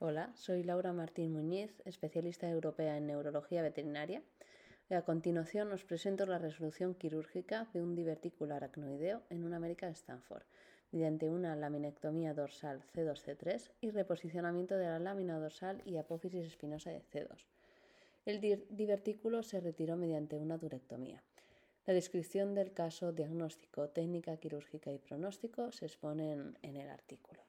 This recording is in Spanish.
Hola, soy Laura Martín Muñiz, especialista europea en neurología veterinaria. Y a continuación os presento la resolución quirúrgica de un divertículo aracnoideo en una América de Stanford, mediante una laminectomía dorsal C2-C3 y reposicionamiento de la lámina dorsal y apófisis espinosa de C2. El divertículo se retiró mediante una durectomía. La descripción del caso, diagnóstico, técnica quirúrgica y pronóstico se exponen en el artículo.